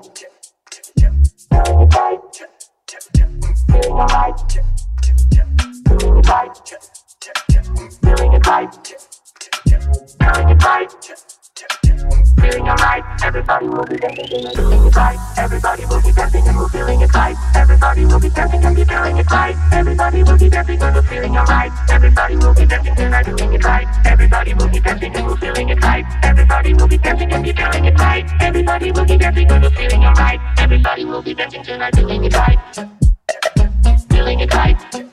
Feeling everybody will be dancing and feeling it right. Everybody will be dancing and we're feeling it right. Everybody will be dancing and be feeling it right. Everybody will be dancing and we're feeling alright. Everybody will be dancing and are doing it right. Everybody will be dancing and we're feeling it right. Everybody will be dancing and be feeling it right. Everybody will be dancing and we're feeling alright. Everybody will be dancing and are doing it right. Feeling it right.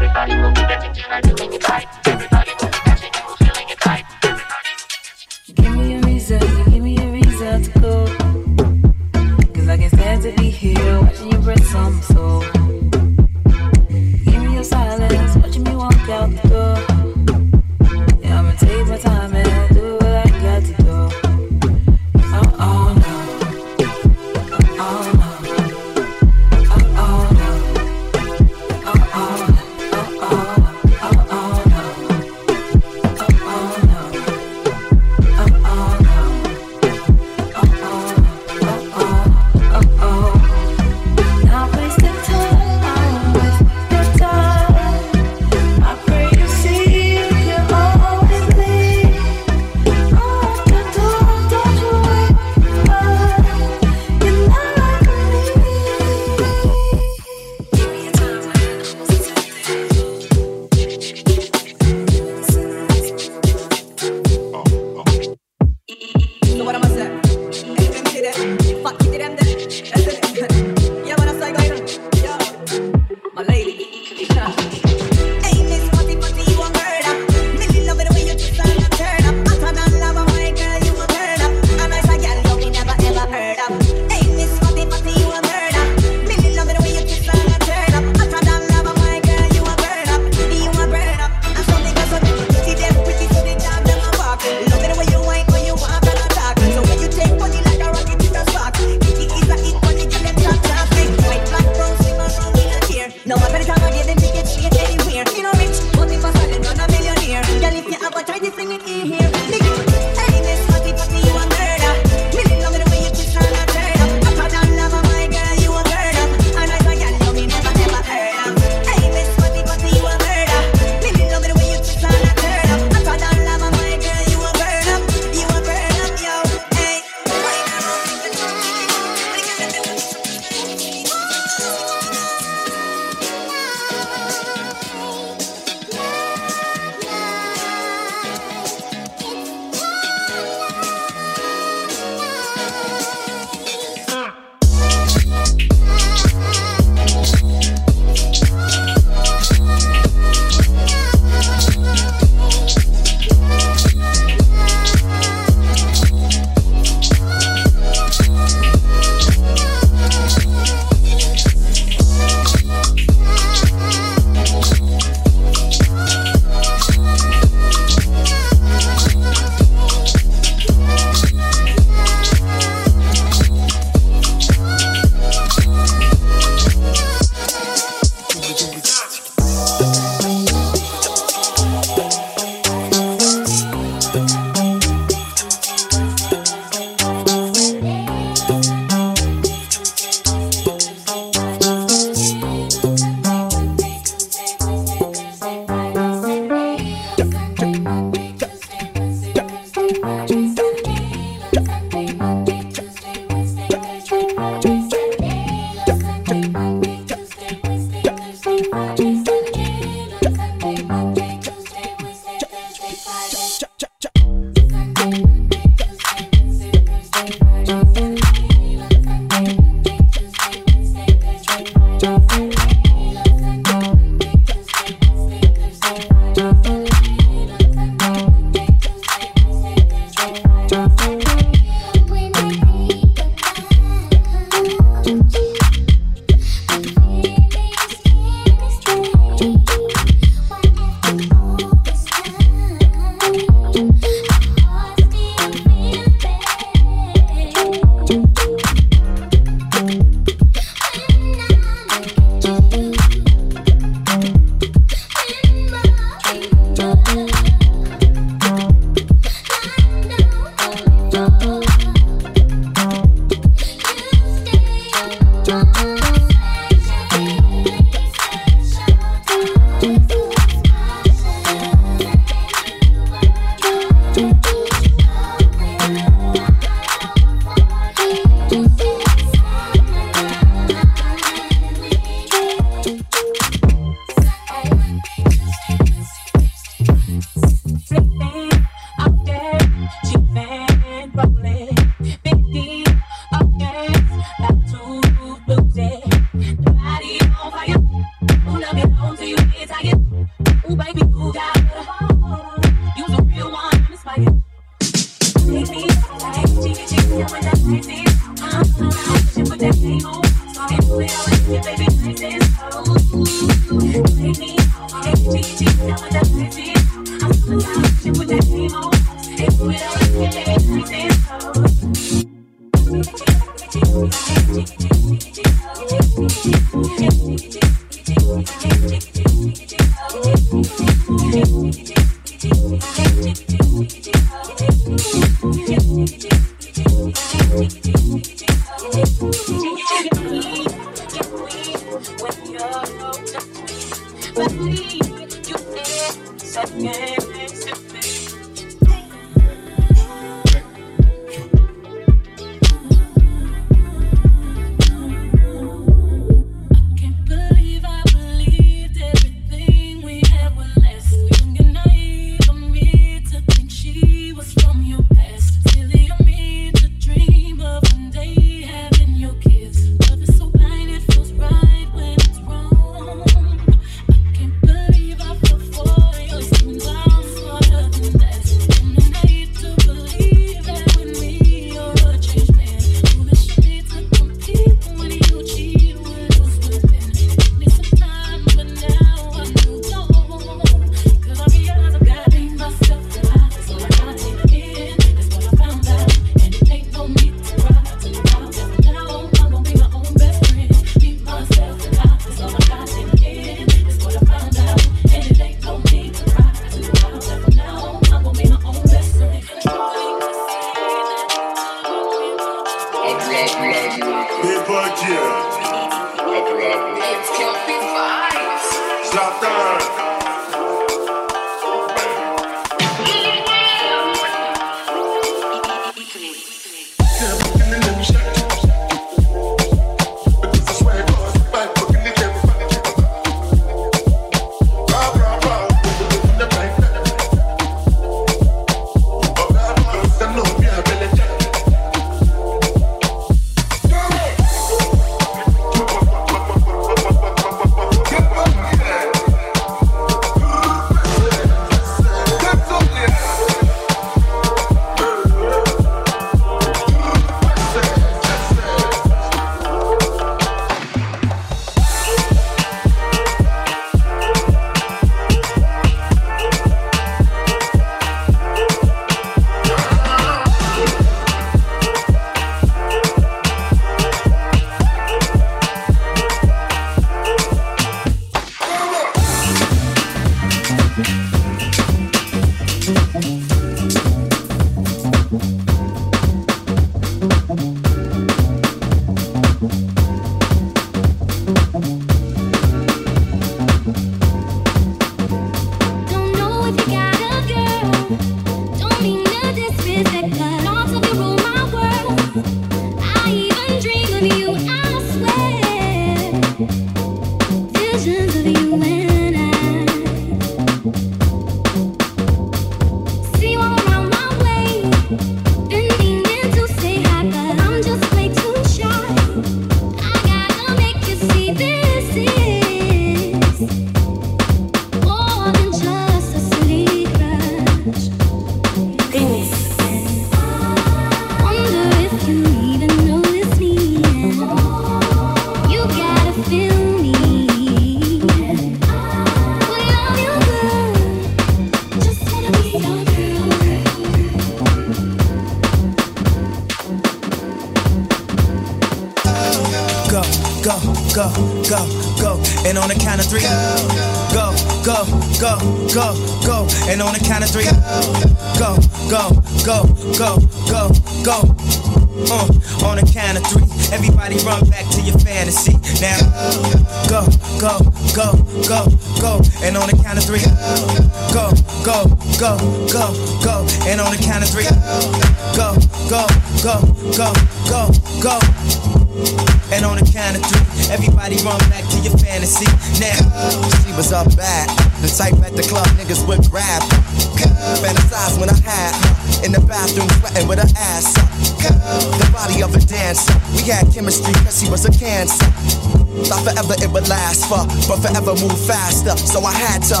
But forever move faster. So I had to.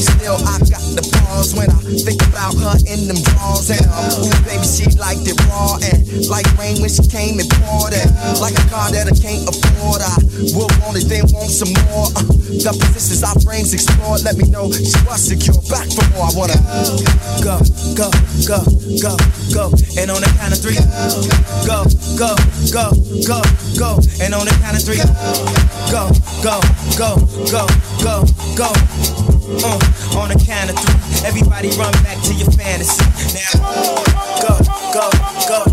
Still, I got the pause when I think about her in them drawers. And um, ooh, baby, she liked it raw and like rain when she came and poured it. Like a car that I can't afford. I will want it, then want some more. Uh, the positions our brains explored, let me know she was secure. Back for more, I wanna go, go, go, go, go. And on the count of three, go, go, go, go, go. And on the count of three go, go, go, go, go, go. Uh, on the count of three, everybody run back to your fantasy. Now, go, go, go, go, go,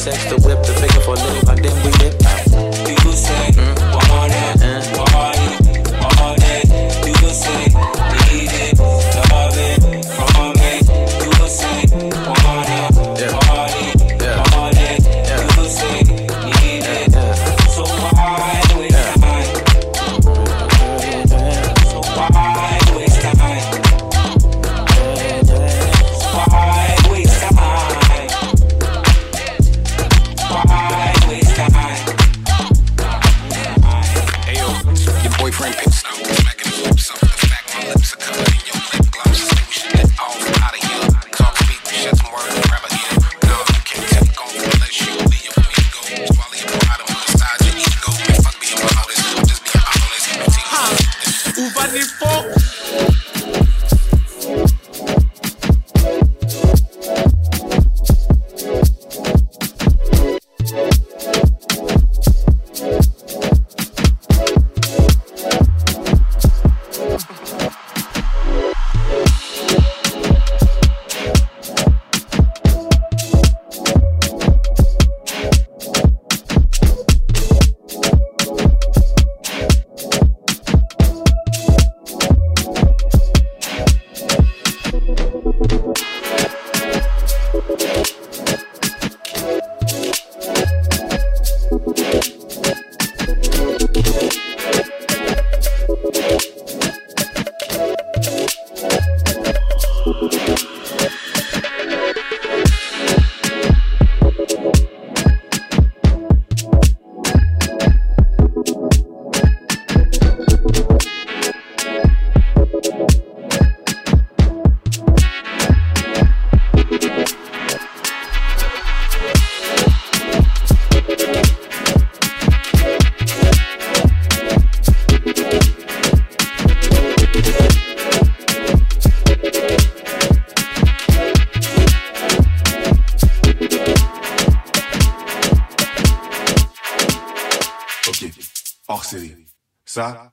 Sex the whip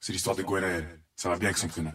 c'est l'histoire de Gwenaël. Ça va bien avec son prénom.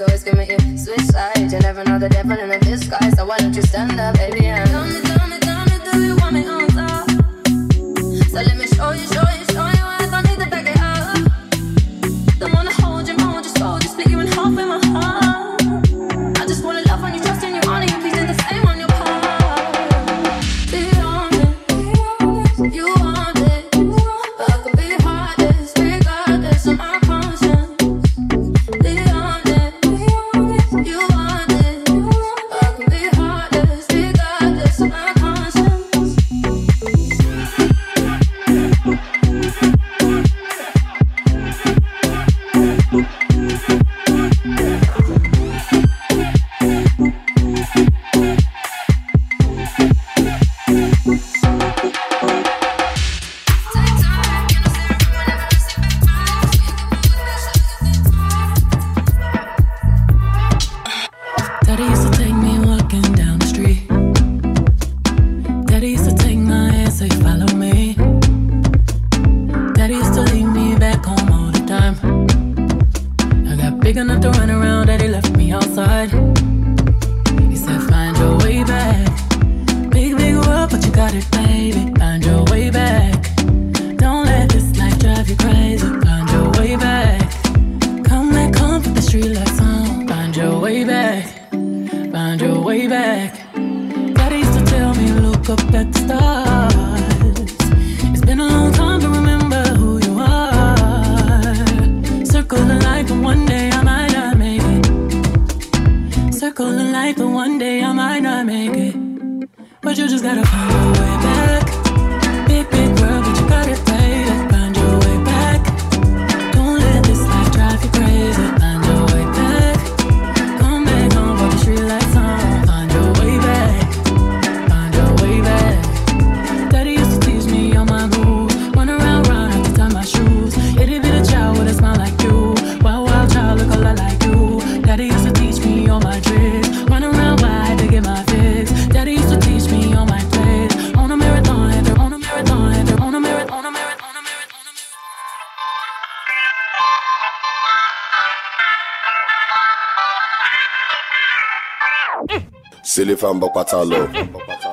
Up at the stars. It's been a long time to remember who you are. might not make it, but you just gotta find your way back. Silly famba pátá lọ.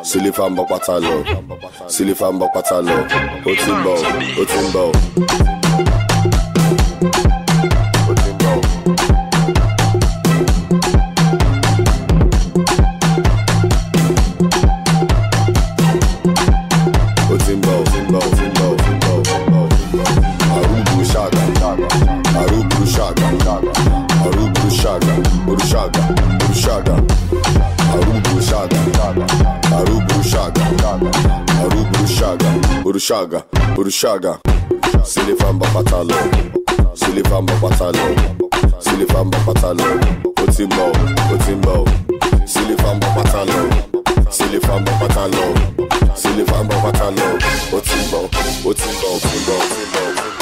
Silly famba pátá lọ. Silly famba pátá lọ. Ó ti ń bọ̀ ó ti ń bọ̀. Urushaga, Urushaga, Silifan patalo, Silifan patalo, Silifan patalo, Otimbo, Otimbo, Silifan patalo, Silifan patalo, Silifan patalo, Otimbo, Otimbo, Otimbo, Otimbo.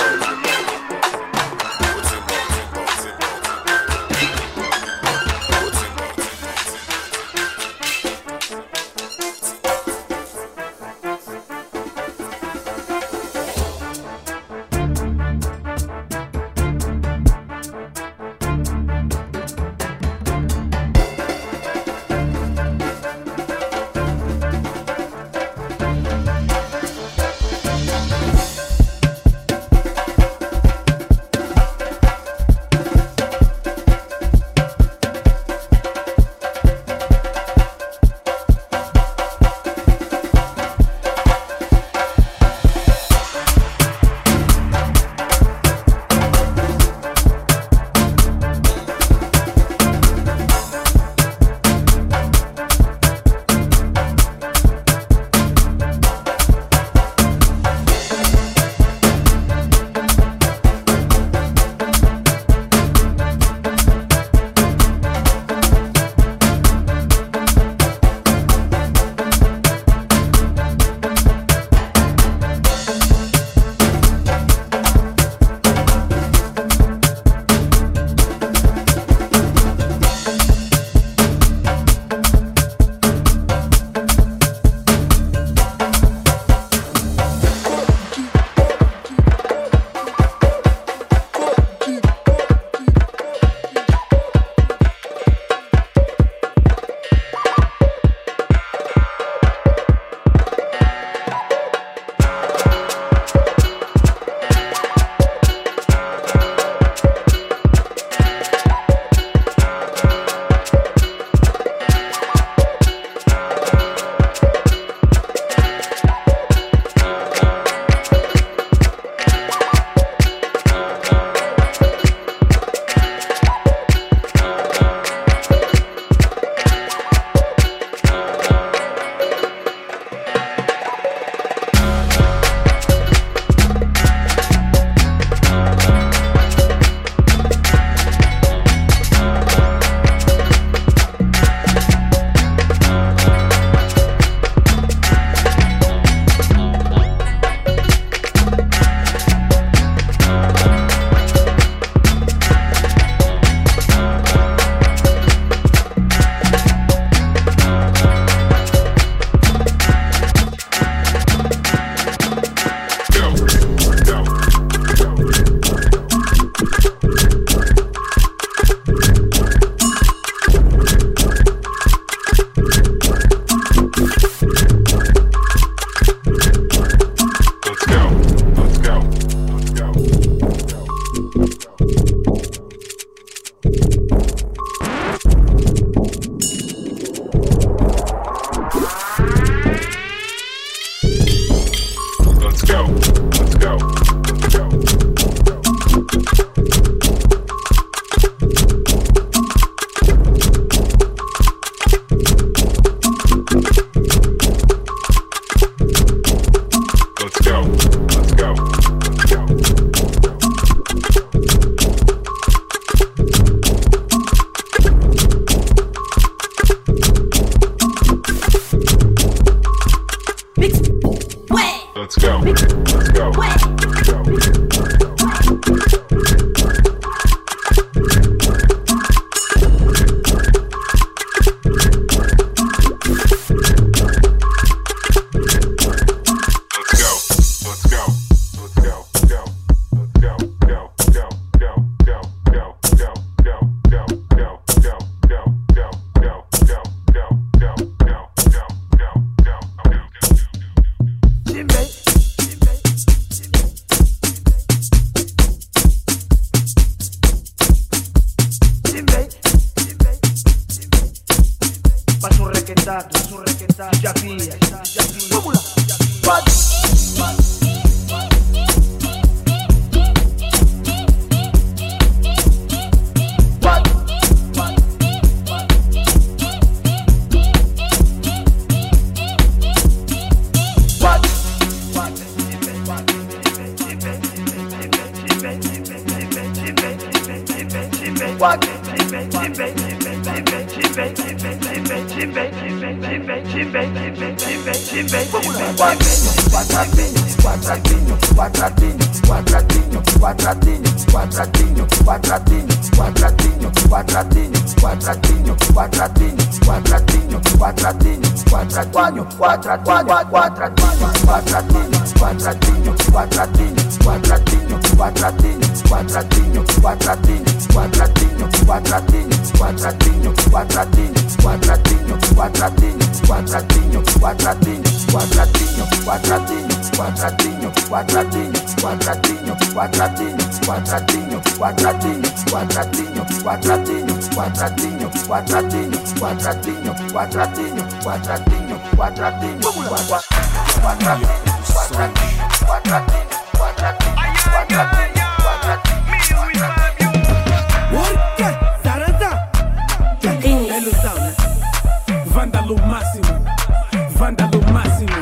vándalo máximo.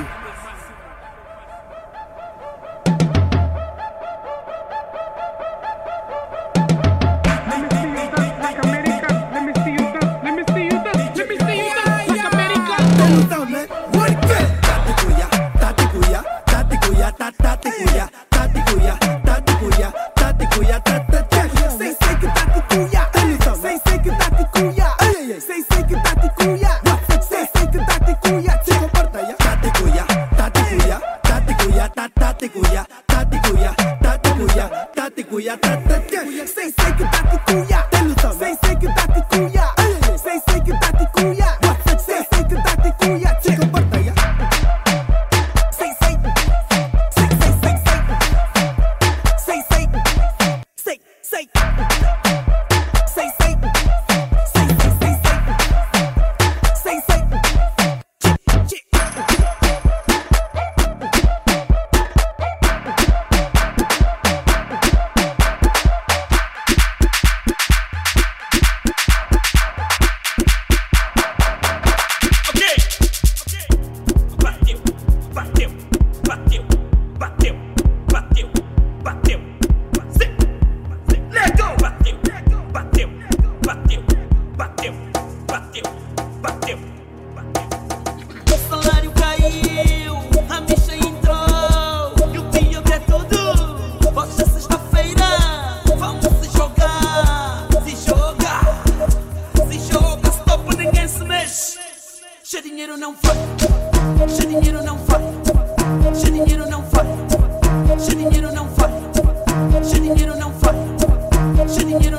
Shouldn't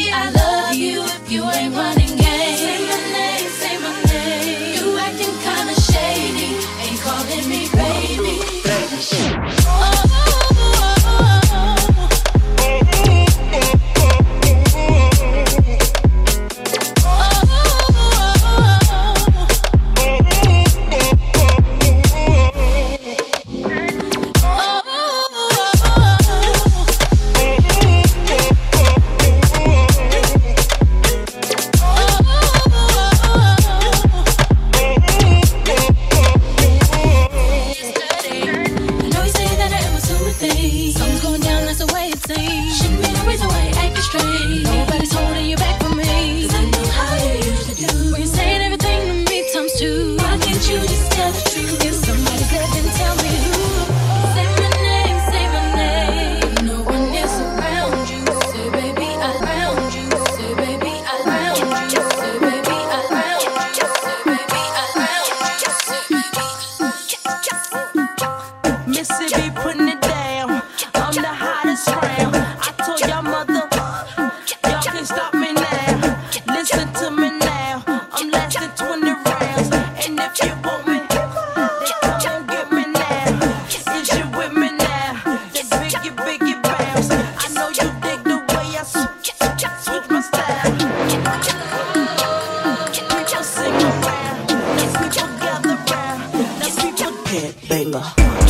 head banger.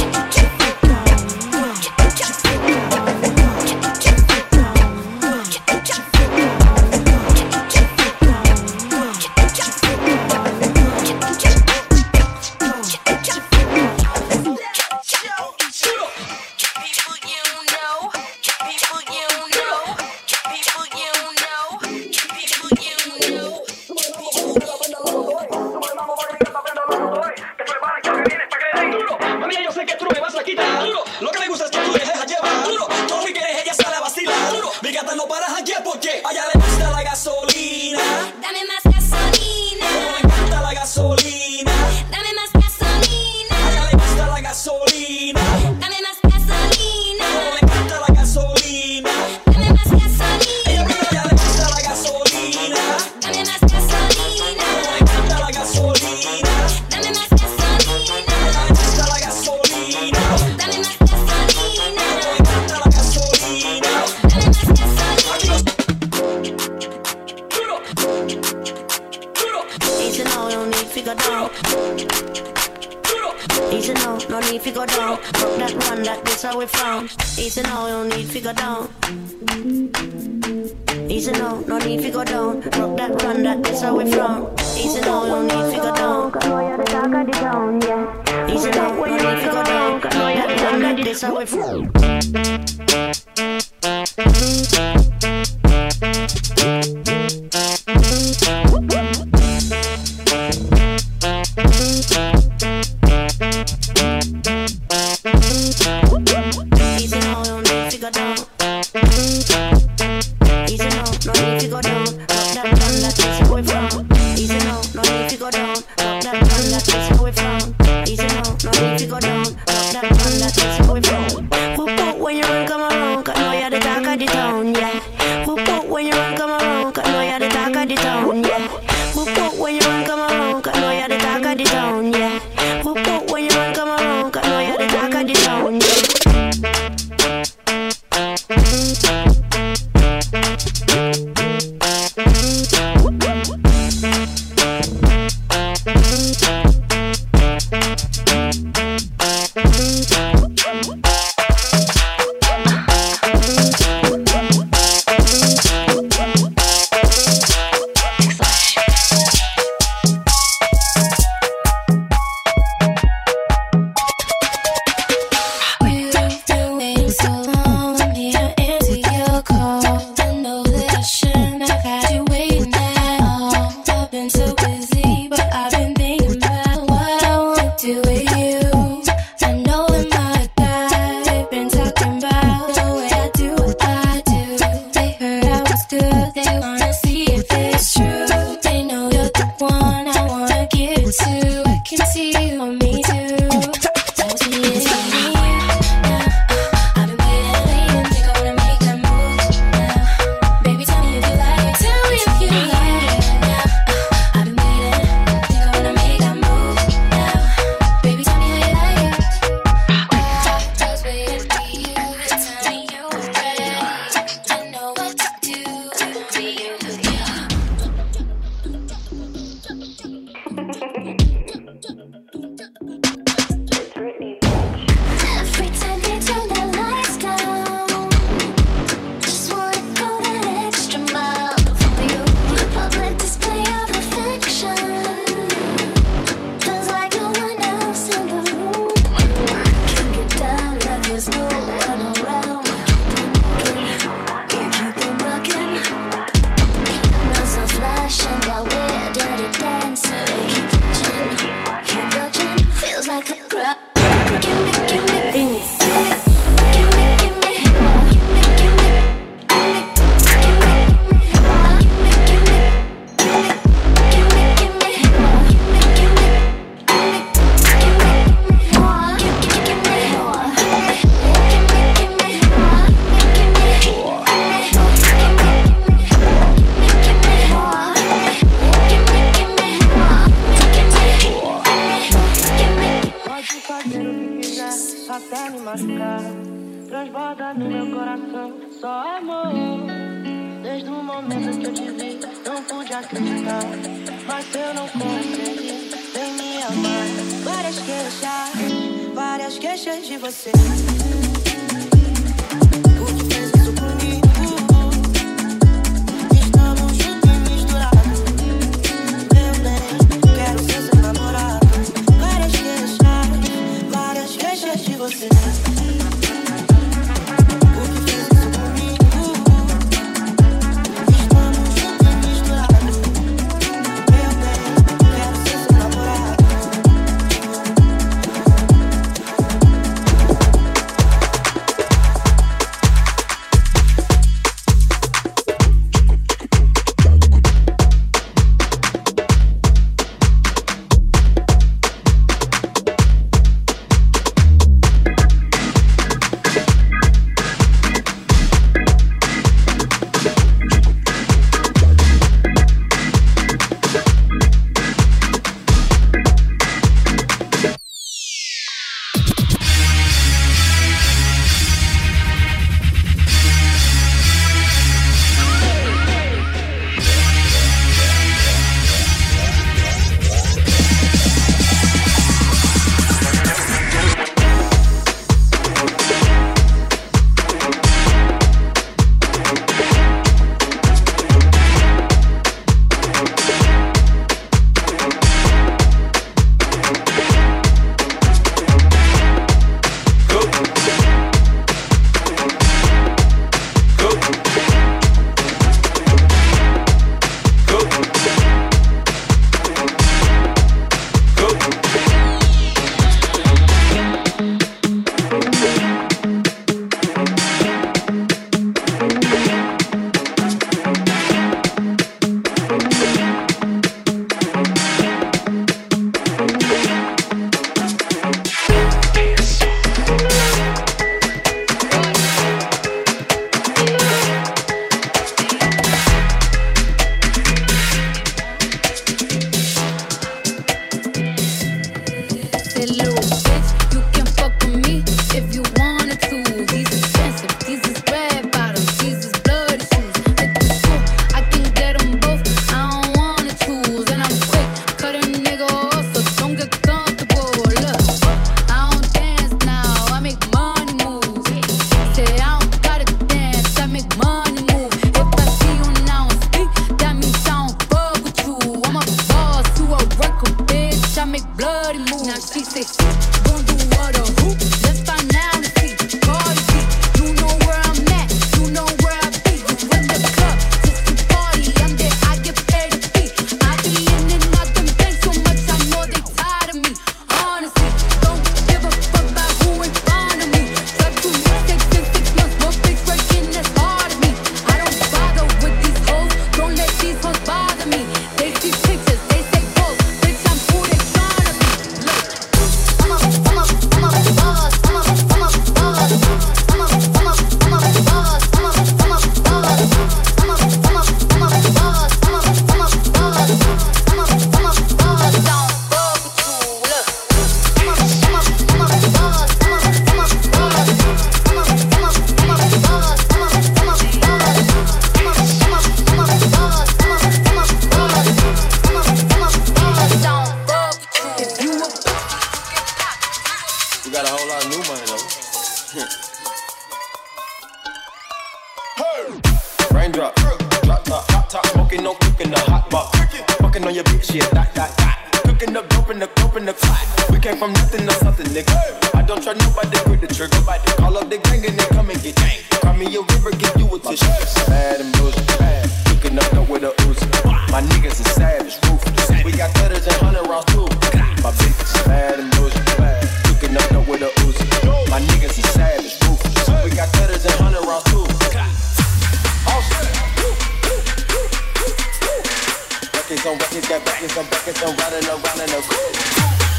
records on records, got records on records, and riding around in a group.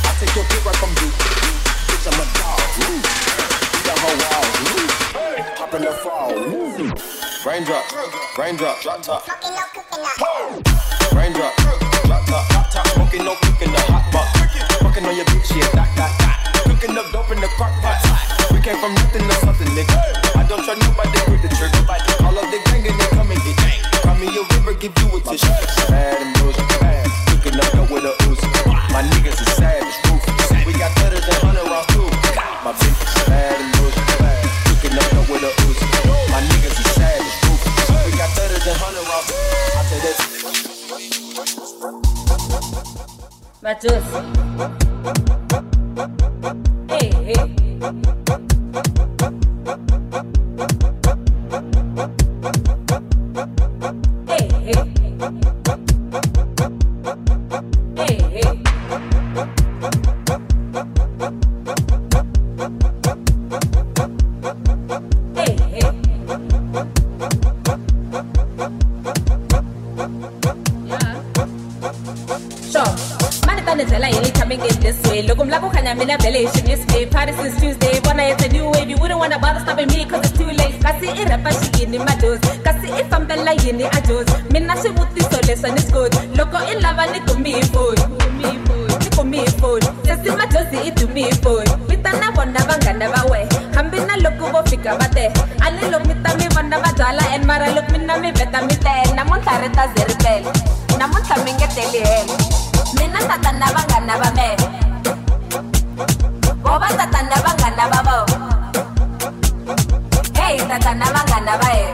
I take your pick right from you, bitch. I'm a dog. Ooh. The whole wall. Ooh. In the fall. Raindrop, raindrop, drop top. Raindrop, drop top, drop top. Smoking no cooking the hot pot. Fucking on your bitch, yeah, dot dot dot. Cooking up dope in the crock pot. We came from nothing to something, nigga. I don't try nobody with the trigger. All of the give you a tissue. Bad emotion, bad. Cooking up no with a ooze. My niggas is savage, ruthless. We got better than hundred rounds too. My bitch is bad emotion, bad. Cooking up no with a ooze. My niggas is savage, ruthless. We got better than hundred rounds. I say this. Matos. Baez.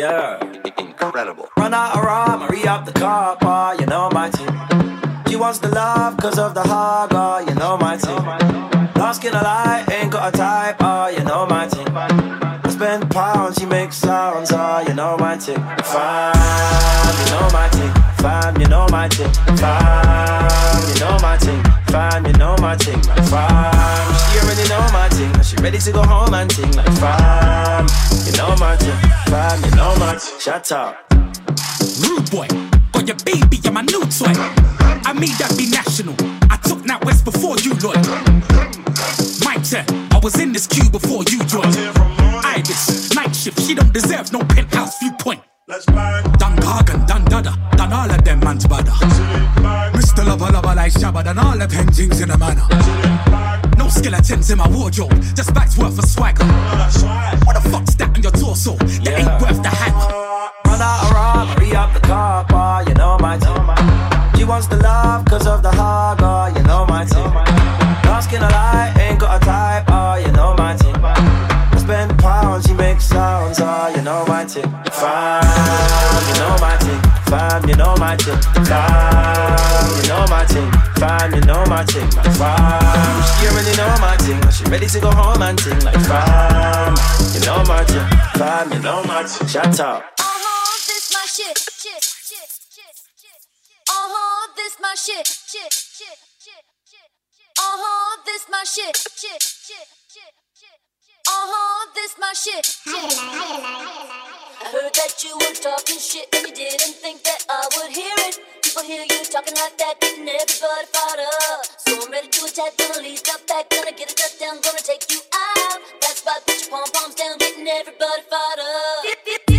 Yeah. Incredible. Run out of rhyme, hurry up the car, bar, you know my team. She wants the love cause of the hog, oh, ah, you know my team. Lost in a lie, ain't got a type, oh, you know my team. I spend pounds, she makes sounds, oh, you know my team. Fam, you know my team. Fam, you know my team. Fam, you know my team. Fam, you know my team. Like fam, she already know my team. She ready to go home and ting. Like fam, you know my team. Fam, you know my team. Shut up. Rude boy, got your baby, you're my new toy. I made that be national. I took that west before you, Lloyd. My turn, I was in this queue before you joined. Iris, night shift, she don't deserve no penthouse viewpoint. Let's bang. Done Gargan, done Dada, done all of them man's bada. Mr. Lover, lover like Shabba, done all the paintings in a manner. No skeletons in my wardrobe, just bags worth of swagger. What the fuck's that on your torso? That ain't worth the hanger. Run out of rhyme, hurry up the car, bar, you know my team. She wants the love cause of the hog, oh, you know my team. Lost in a lie, ain't got a type, oh, you know my team. I spend pounds, she makes sounds, oh, you know my team. Fam, Fam, you know my team. Fam, you know my team. Fam, you know my team. Like fam, she already know my team. She ready to go home and ting. Like fam, you know my team. Fam, you know my team. Shut up. Uh-huh, this my shit, shit, shit, shit, shit. Uh-huh, this my shit, shit, shit, shit, shit. Uh-huh, this my shit, shit, shit, shit, shit. Uh-huh, this my shit, shit. I heard that you were talking shit and you didn't think that I would hear it. People hear you talking like that, getting everybody fired up. So I'm ready to attack, gonna lead the back, gonna get a touchdown, gonna take you out. That's right, put your pom poms down, getting everybody fired up.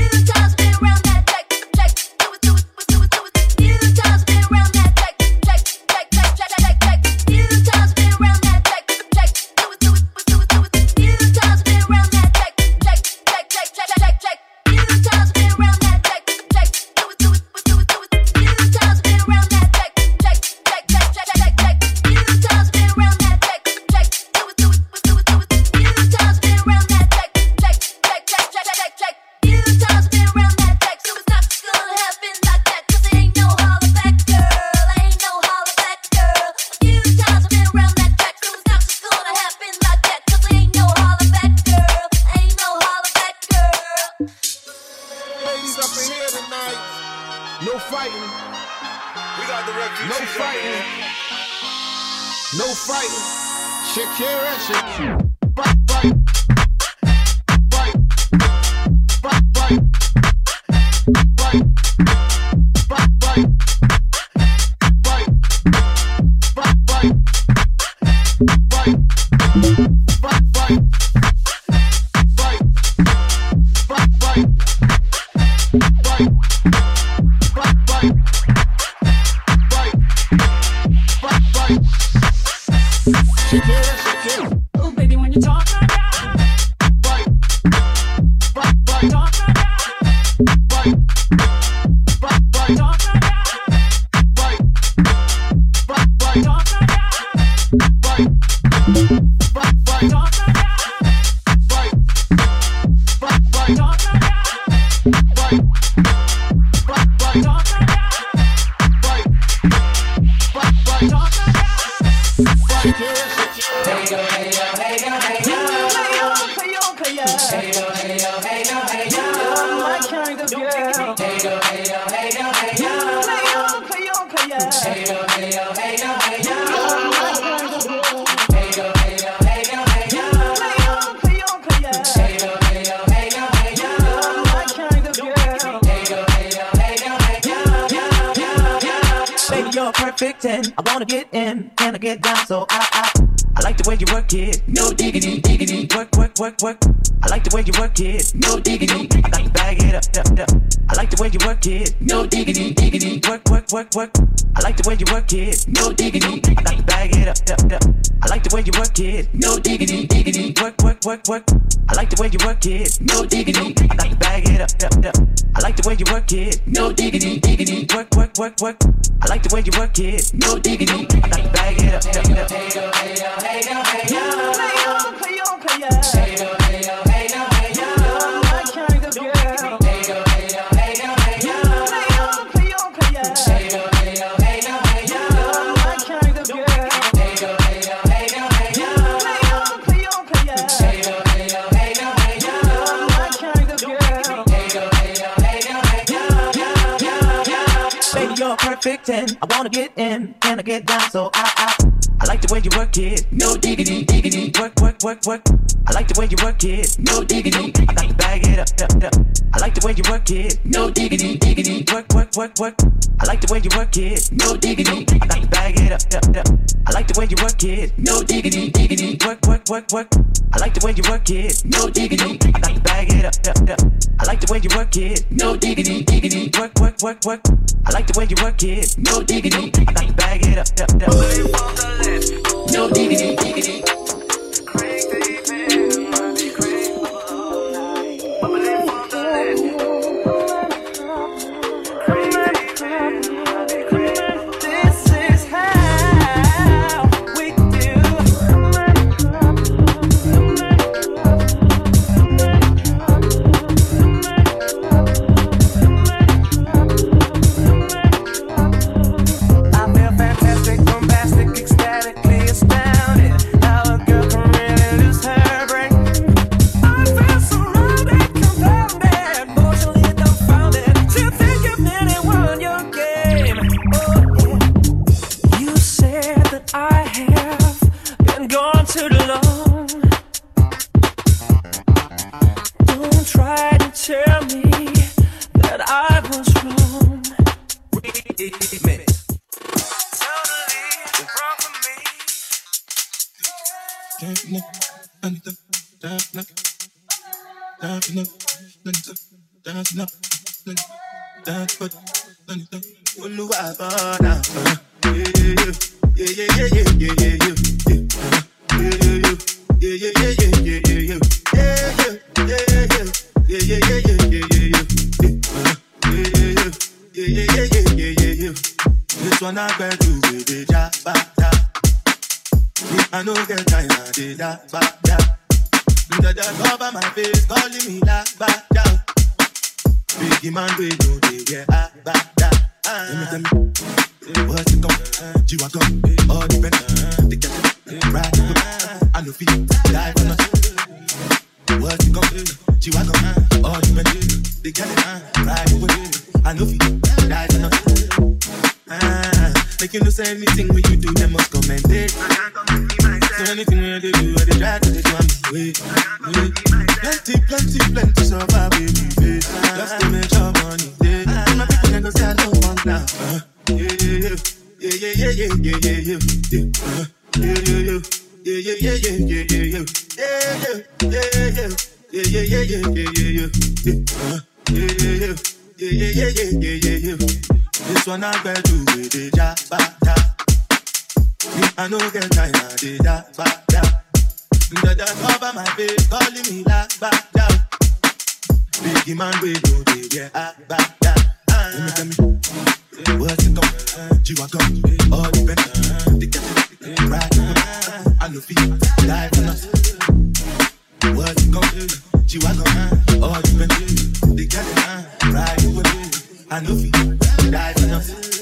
Work it, no diggity. Work, work. I like the way you work it, no diggity. I got to bag it up, up, up. I like the way you work it, no diggity, diggity. Work, work, work, work. I like the way you work it, no diggity. I got to bag it up, up, up. I like the way you work it, no diggity, diggity. Work, work, work, work. I like the way you work it, no diggity. I got to bag it up, up, up. I like the way you work it, no diggity, diggity. Work, work, work, work. I like the way you work it, no diggity. I got to bag it up, up, up. Hey, hey, hey, hey, perfect and I wanna get in. Can I get down so I, I I like the way you work it, no diggity, diggity. Work, work, work, work. I like the way you work it, no diggity. I got to bag it up, up, up. I like the way you work it, no diggity, diggity. Work, work, work, work. I like the way you work it, no diggity. I got to bag it up, up, up. I like the way you work it, no diggity, diggity. Work, work, work, work. I like the way you work it, no diggity. I got to bag it up, up, up. I like the way you work it, no diggity, diggity. Work, work, work, work. I like the way you work it, no diggity. I got to bag it up, up, up. No diggity, diggity. dançando, dançando, dançando, dançando, Olúwa bora. Yeah, yeah, yeah, yeah, yeah, yeah, yeah, yeah, yeah, yeah, yeah, yeah, yeah, yeah. This one I get to with the job, I know get time, I did that, that. The dog over my face, calling me like, but that. Biggie man, we know they get ah, bah, da. Let me tell you, what's it gone? G-Wagon, all the venom. They get it, right I know feet, die for nothing. What's it gone? G-Wagon, all the venom. They get it, right I know feet, die for nothing. Ah, make you know say anything when you do, they must commend it plenty, plenty plenty survive, baby. Just to make your money. Yeah, yeah, yeah. Me, I know get time, I did that, back down. The dog over my face, calling me like back down. Biggie man, we do it, yeah, I back. Let me tell me, what's it She G-Wagon, all the bent, the cat, right? I know feet, die enough. nothing. What's it She G-Wagon, all the bent, the cat, right? I know feet, die enough.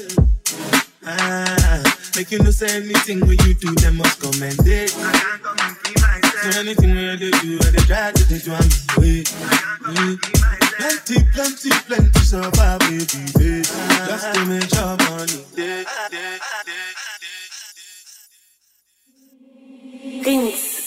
Ah, make you know say anything when you do, them must commend it. I can't come and be myself. So anything when they do, I they try to take you on me. Plenty, plenty, plenty survive every day. Just to make your money day, day, day, day. Things.